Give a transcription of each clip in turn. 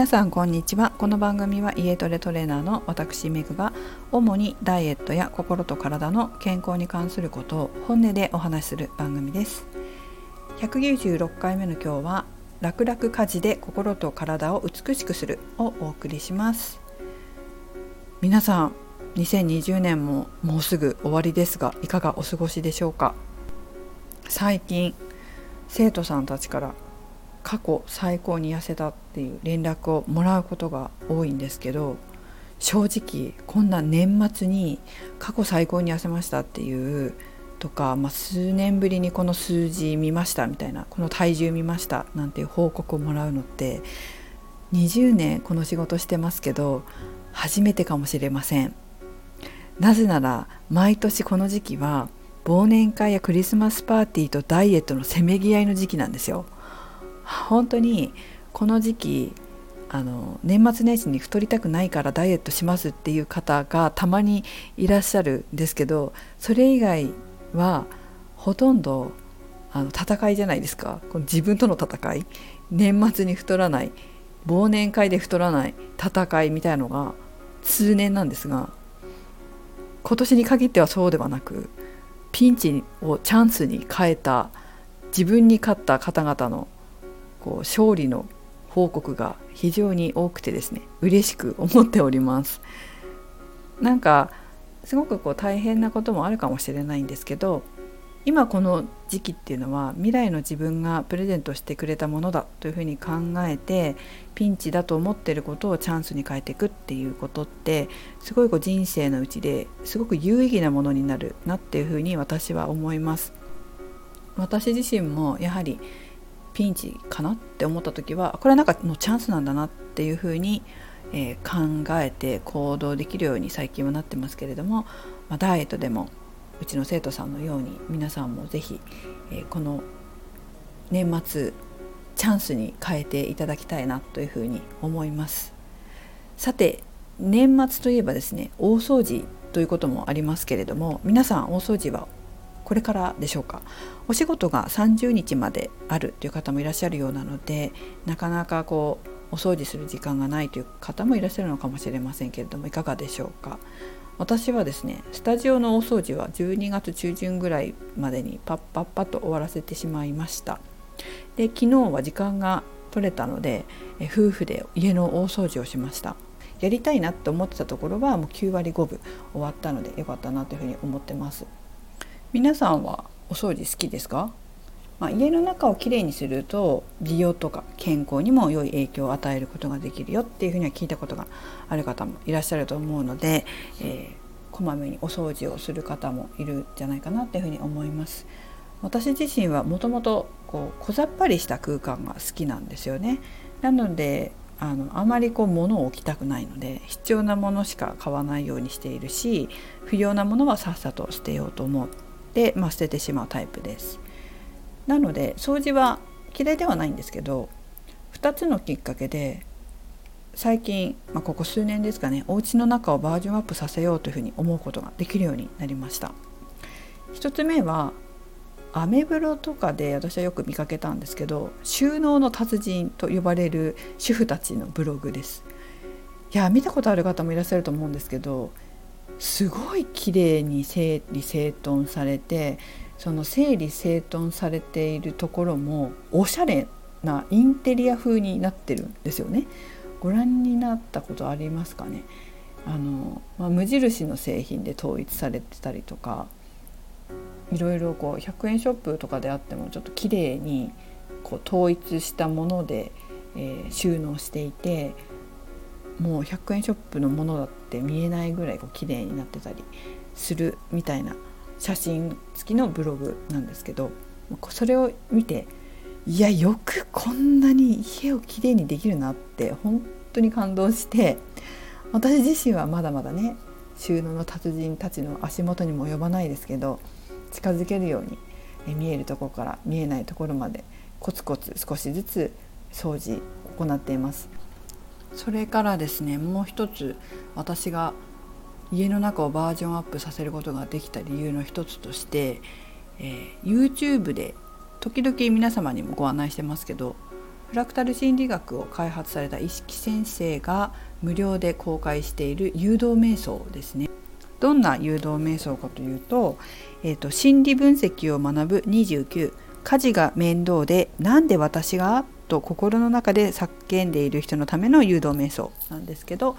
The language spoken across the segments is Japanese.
皆さんこんにちは。この番組は家トレトレーナーの私メグが主にダイエットや心と体の健康に関することを本音でお話しする番組です。196回目の今日は楽々家事で心と体を美しくするをお送りします。皆さん2020年ももうすぐ終わりですがいかがお過ごしでしょうか？最近生徒さんたちから過去最高に痩せたっていう連絡をもらうことが多いんですけど正直こんな年末に過去最高に痩せましたっていうとか、まあ、数年ぶりにこの数字見ましたみたいなこの体重見ましたなんていう報告をもらうのって20年この仕事してますけど初めてかもしれません。なぜなら毎年この時期は忘年会やクリスマスパーティーとダイエットのせめぎ合いの時期なんですよ。本当にこの時期あの年末年始に太りたくないからダイエットしますっていう方がたまにいらっしゃるんですけどそれ以外はほとんどあの戦いじゃないですか。この自分との戦い。年末に太らない。忘年会で太らない。戦いみたいのが通年なんですが今年に限ってはそうではなくピンチをチャンスに変えた自分に勝った方々のこう勝利の報告が非常に多くてですね嬉しく思っておりますなんかすごくこう大変なこともあるかもしれないんですけど今この時期っていうのは未来の自分がプレゼントしてくれたものだというふうに考えてピンチだと思ってることをチャンスに変えていくっていうことってすごいこう人生のうちですごく有意義なものになるなっていうふうに私は思います。私自身もやはりピンチかなって思った時はこれはなんかのチャンスなんだなっていうふうに、えー、考えて行動できるように最近はなってますけれども、まあ、ダイエットでもうちの生徒さんのように皆さんも是非、えー、この年末チャンスに変えていただきたいなというふうに思います。さて年末といえばですね大掃除ということもありますけれども皆さん大掃除はこれからでしょうか。お仕事が30日まであるという方もいらっしゃるようなのでなかなかこうお掃除する時間がないという方もいらっしゃるのかもしれませんけれどもいかがでしょうか。私はですねスタジオのお掃除は12月中旬ぐらいまでにパッパッパッと終わらせてしまいました。で昨日は時間が取れたので夫婦で家の大掃除をしました。やりたいなって思ってたところはもう9割5分終わったのでよかったなというふうに思ってます。皆さんはお掃除好きですか、まあ、家の中をきれいにすると美容とか健康にも良い影響を与えることができるよっていうふうには聞いたことがある方もいらっしゃると思うので、えー、こまめにお掃除をする方もいるんじゃないかなっていうふうに思います。私自身はもともとこう小ざっぱりした空間が好きなんですよね。なのであのあまりこう物を置きたくないので必要なものしか買わないようにしているし不要なものはさっさと捨てようと思っで、まあ、捨ててしまうタイプです。なので掃除は嫌いではないんですけど2つのきっかけで最近、まあ、ここ数年ですかねお家の中をバージョンアップさせようというふうに思うことができるようになりました。1つ目はアメブロとかで私はよく見かけたんですけど収納の達人と呼ばれる主婦たちのブログです。いや見たことある方もいらっしゃると思うんですけどすごい綺麗に整理整頓されてその整理整頓されているところもおしゃれなインテリア風になってるんですよね。ご覧になったことありますかね？あの、まあ、無印の製品で統一されてたりとかいろいろこう100円ショップとかであってもちょっと綺麗にこう統一したもので、えー、収納していてもう100円ショップのものだって見えないぐらいこう綺麗になってたりするみたいな写真付きのブログなんですけどそれを見ていやよくこんなに家をきれいにできるなって本当に感動して私自身はまだまだね収納の達人たちの足元にも及ばないですけど近づけるように見えるところから見えないところまでコツコツ少しずつ掃除行っています。それからですねもう一つ私が家の中をバージョンアップさせることができた理由の一つとして、えー、YouTube で時々皆様にもご案内してますけどフラクタル心理学を開発された意識先生が無料で公開している誘導瞑想ですね。どんな誘導瞑想かというと,、えーと、心理分析を学ぶ29家事が面倒でなんで私がと心の中で叫んでいる人のための誘導瞑想なんですけど、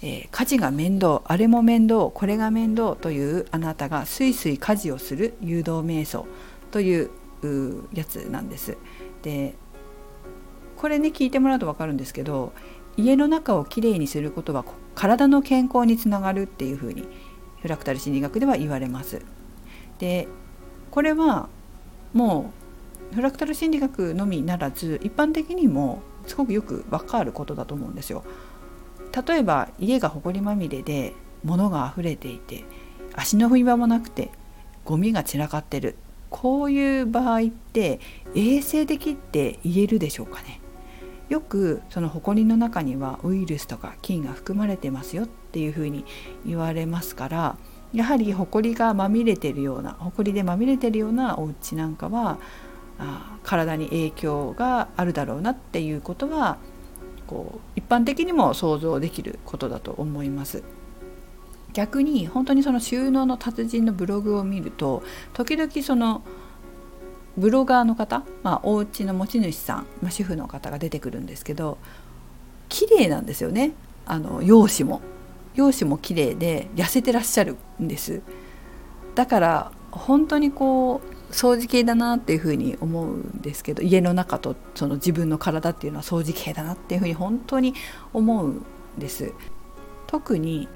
えー、家事が面倒あれも面倒これが面倒というあなたがすいすい家事をする誘導瞑想というやつなんです。でこれね聞いてもらうと分かるんですけど家の中をきれいにすることは体の健康につながるっていうふうにフラクタル心理学では言われます。でこれはもうフラクタル心理学のみならず一般的にもすごくよく分かることだと思うんですよ。例えば家が埃まみれで物が溢れていて足の踏み場もなくてゴミが散らかってるこういう場合って衛生的って言えるでしょうかねよくその埃の中にはウイルスとか菌が含まれてますよっていうふうに言われますからやはり埃がまみれてるような埃でまみれてるようなお家なんかはあ体に影響があるだろうなっていうことはこう一般的にも想像できることだと思います。逆に本当にその収納の達人のブログを見ると時々そのブロガーの方、まあ、お家の持ち主さん、まあ、主婦の方が出てくるんですけど綺麗なんですよね。あの容姿も。容姿も綺麗で痩せてらっしゃるんです。だから本当にこう掃除系だなっていうふうに思うんですけど家の中とその自分の体っていうのは掃除系だなっていうふうに本当に思うんです特に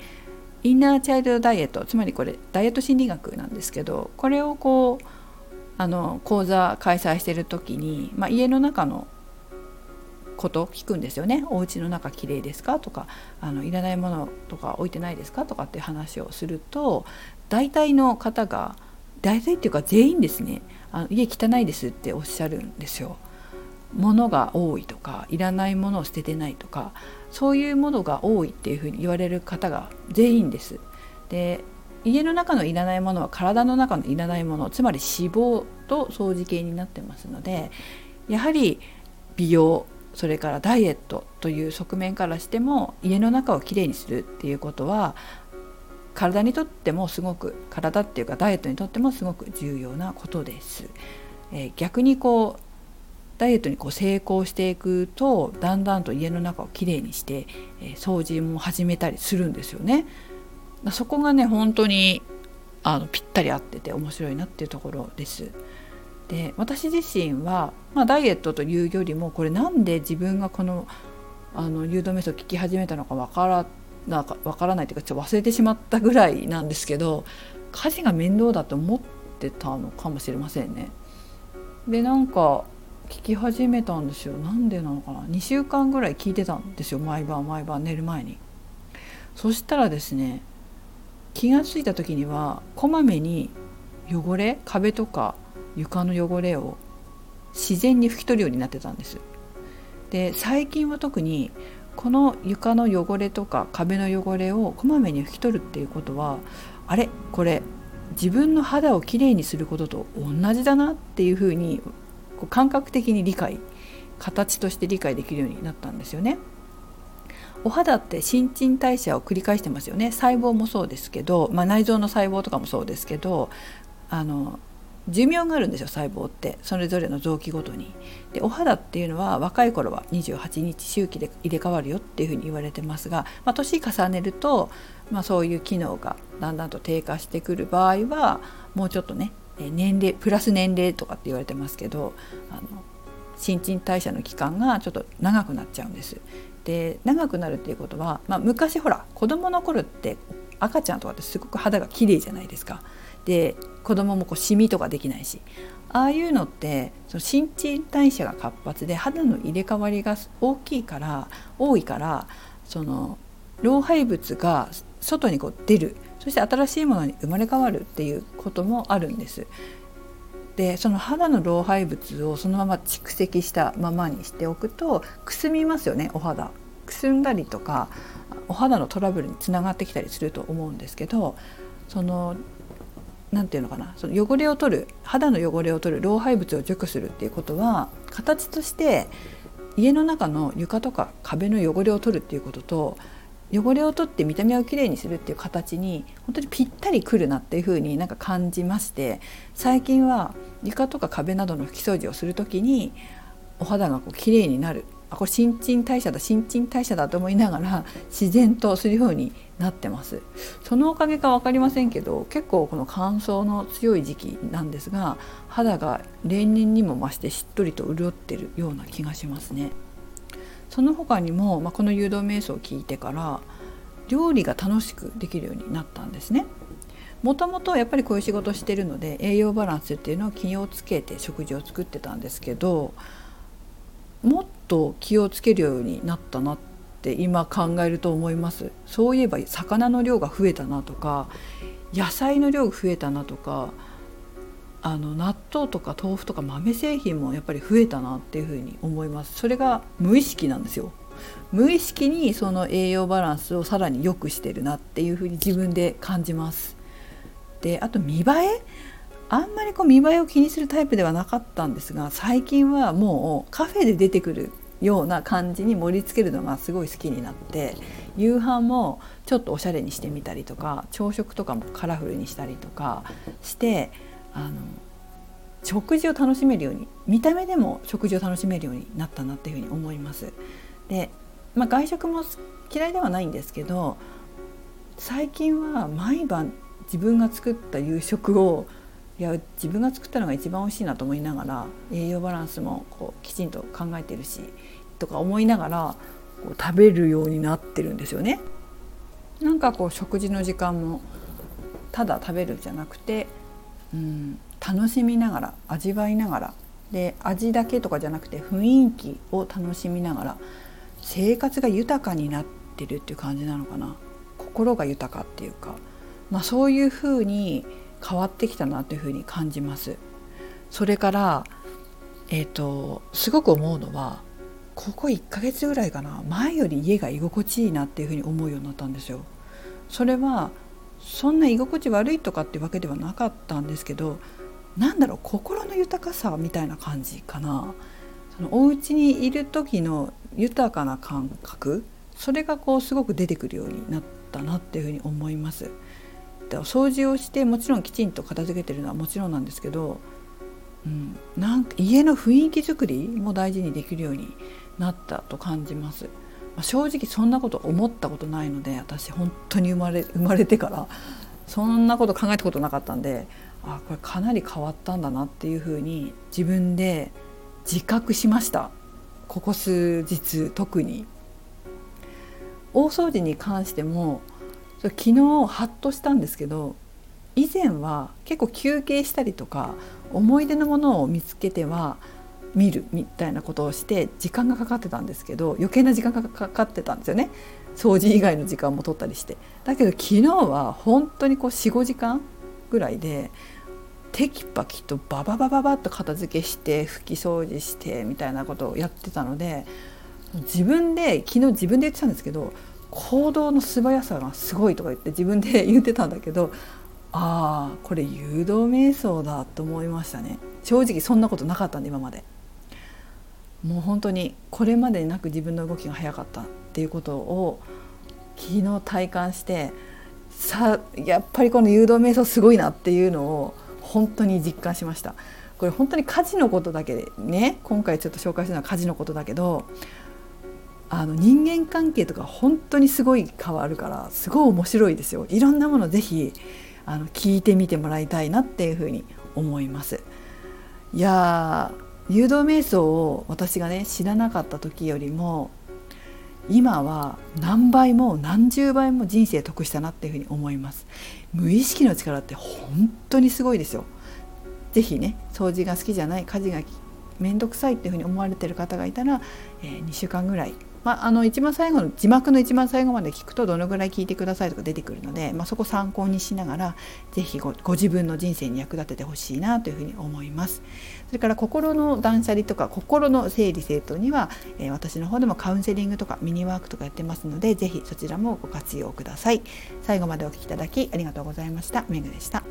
インナーチャイルドダイエットつまりこれダイエット心理学なんですけどこれをこうあの講座開催してる時に、まあ、家の中のこと聞くんですよね「お家の中きれいですか?」とかあの「いらないものとか置いてないですか?」とかって話をすると大体の方が大体っていうか全員ですね「あの家汚いです」っておっしゃるんですよ。物が多いとかいらないものを捨ててないとかそういうものが多いっていうふうに言われる方が全員です。で家の中のいらないものは体の中のいらないものつまり脂肪と掃除系になってますのでやはり美容それからダイエットという側面からしても家の中をきれいにするっていうことは体にとってもすごく体っていうかダイエットにとってもすごく重要なことです。えー、逆にこうダイエットにこう成功していくとだんだんと家の中をきれいにして、えー、掃除も始めたりするんですよね。そこがね本当にあのぴったり合ってて面白いなっていうところです。で私自身は、まあ、ダイエットというよりもこれなんで自分がこのあの誘導メソ聞き始めたのかわからなんかわからないというかちょっと忘れてしまったぐらいなんですけど家事が面倒だと思ってたのかもしれませんね。でなんか聞き始めたんですよ。なんでなのかな。2週間ぐらい聞いてたんですよ。毎晩毎晩寝る前に。そしたらですね気が付いた時にはこまめに汚れ壁とか床の汚れを自然に拭き取るようになってたんです。で最近は特にこの床の汚れとか壁の汚れをこまめに拭き取るっていうことはあれ？これ自分の肌をきれいにすることと同じだなっていうふうに感覚的に理解形として理解できるようになったんですよね。お肌って新陳代謝を繰り返してますよね細胞もそうですけど、まあ、内臓の細胞とかもそうですけどあの寿命があるんですよ細胞ってそれぞれの臓器ごとに。でお肌っていうのは若い頃は28日周期で入れ替わるよっていうふうに言われてますが、まあ、年重ねると、まあ、そういう機能がだんだんと低下してくる場合はもうちょっとね年齢プラス年齢とかって言われてますけどあの新陳代謝の期間がちょっと長くなっちゃうんです。で長くなるっていうことは、まあ、昔ほら子どもの頃って赤ちゃんとかってすごく肌が綺麗じゃないですか。で子供もこうシミとかできないしああいうのってその新陳代謝が活発で肌の入れ替わりが大きいから多いからその老廃物が外にこう出るそして新しいものに生まれ変わるっていうこともあるんです。でその肌の老廃物をそのまま蓄積したままにしておくとくすみますよねお肌くすんだりとかお肌のトラブルにつながってきたりすると思うんですけどその何て言うのかなその汚れを取る肌の汚れを取る老廃物を除去するっていうことは形として家の中の床とか壁の汚れを取るっていうことと汚れを取って見た目をきれいにするっていう形に本当にぴったりくるなっていう風になんか感じまして最近は床とか壁などの拭き掃除をする時にお肌がこう綺麗になる。これ新陳代謝だ新陳代謝だと思いながら自然とするようになってますそのおかげか分かりませんけど結構この乾燥の強い時期なんですが肌が例年にも増してしっとりと潤ってるような気がしますねその他にも、まあ、この誘導瞑想を聞いてから料理が楽しくできるようになったんですね。もともとやっぱりこういう仕事してるので栄養バランスっていうのを気をつけて食事を作ってたんですけどもっと気をつけるようになったなって今考えると思います。そういえば魚の量が増えたなとか野菜の量が増えたなとかあの納豆とか豆腐とか豆製品もやっぱり増えたなっていうふうに思います。それが無意識なんですよ。無意識にその栄養バランスをさらに良くしてるなっていうふうに自分で感じます。であと見栄えあんまりこう見栄えを気にするタイプではなかったんですが最近はもうカフェで出てくるような感じに盛り付けるのがすごい好きになって夕飯もちょっとおしゃれにしてみたりとか朝食とかもカラフルにしたりとかしてあの食事を楽しめるように見た目でも食事を楽しめるようになったなっていうふうに思います。で、まあ、外食も嫌いではないんですけど最近は毎晩自分が作った夕食をいや自分が作ったのが一番美味しいなと思いながら栄養バランスもこうきちんと考えてるしとか思いながらこう食べるようになってるんですよね。なんかこう食事の時間もただ食べるじゃなくてうん楽しみながら味わいながらで味だけとかじゃなくて雰囲気を楽しみながら生活が豊かになってるっていう感じなのかな心が豊かっていうか、まあ、そういうふうに変わってきたなというふうに感じます。それから、えーと、すごく思うのはここ1ヶ月ぐらいかな前より家が居心地いいなっていうふうに思うようになったんですよ。それはそんな居心地悪いとかってわけではなかったんですけどなんだろう心の豊かさみたいな感じかなそのお家にいる時の豊かな感覚それがこうすごく出てくるようになったなっていうふうに思います。で掃除をしてもちろんきちんと片付けてるのはもちろんなんですけど、うん、なんか家の雰囲気作りも大事にできるようになったと感じます。まあ、正直そんなこと思ったことないので私本当に生まれ生まれてからそんなこと考えたことなかったんであこれかなり変わったんだなっていうふうに自分で自覚しましたここ数日特に。大掃除に関しても昨日ハッとしたんですけど以前は結構休憩したりとか思い出のものを見つけては見るみたいなことをして時間がかかってたんですけど余計な時間がかかってたんですよね。掃除以外の時間も取ったりして。だけど昨日は本当にこう45時間ぐらいでテキパキとバババババッと片付けして拭き掃除してみたいなことをやってたので自分で昨日自分で言ってたんですけど行動の素早さがすごいとか言って自分で言ってたんだけどああこれ誘導瞑想だと思いましたね正直そんなことなかったんで今まで。もう本当にこれまでになく自分の動きが早かったっていうことを昨日体感してさやっぱりこの誘導瞑想すごいなっていうのを本当に実感しましたこれ本当に家事のことだけでね今回ちょっと紹介するのは家事のことだけどあの人間関係とか本当にすごい変わるからすごい面白いですよ。いろんなものぜひあの聞いてみてもらいたいなっていうふうに思います。いや誘導瞑想を私がね知らなかった時よりも今は何倍も何十倍も人生得したなっていうふうに思います。無意識の力って本当にすごいですよ。是非ね掃除が好きじゃない家事が面倒くさいっていうふうに思われてる方がいたら、えー、2週間ぐらいまあ、あの一番最後の字幕の一番最後まで聞くとどのぐらい聞いてくださいとか出てくるので、まあ、そこ参考にしながら是非ご自分の人生に役立ててほしいなというふうに思います。それから心の断捨離とか心の整理整頓には、えー、私の方でもカウンセリングとかミニワークとかやってますので是非そちらもご活用ください。最後までお聴きいただきありがとうございました。めぐでした。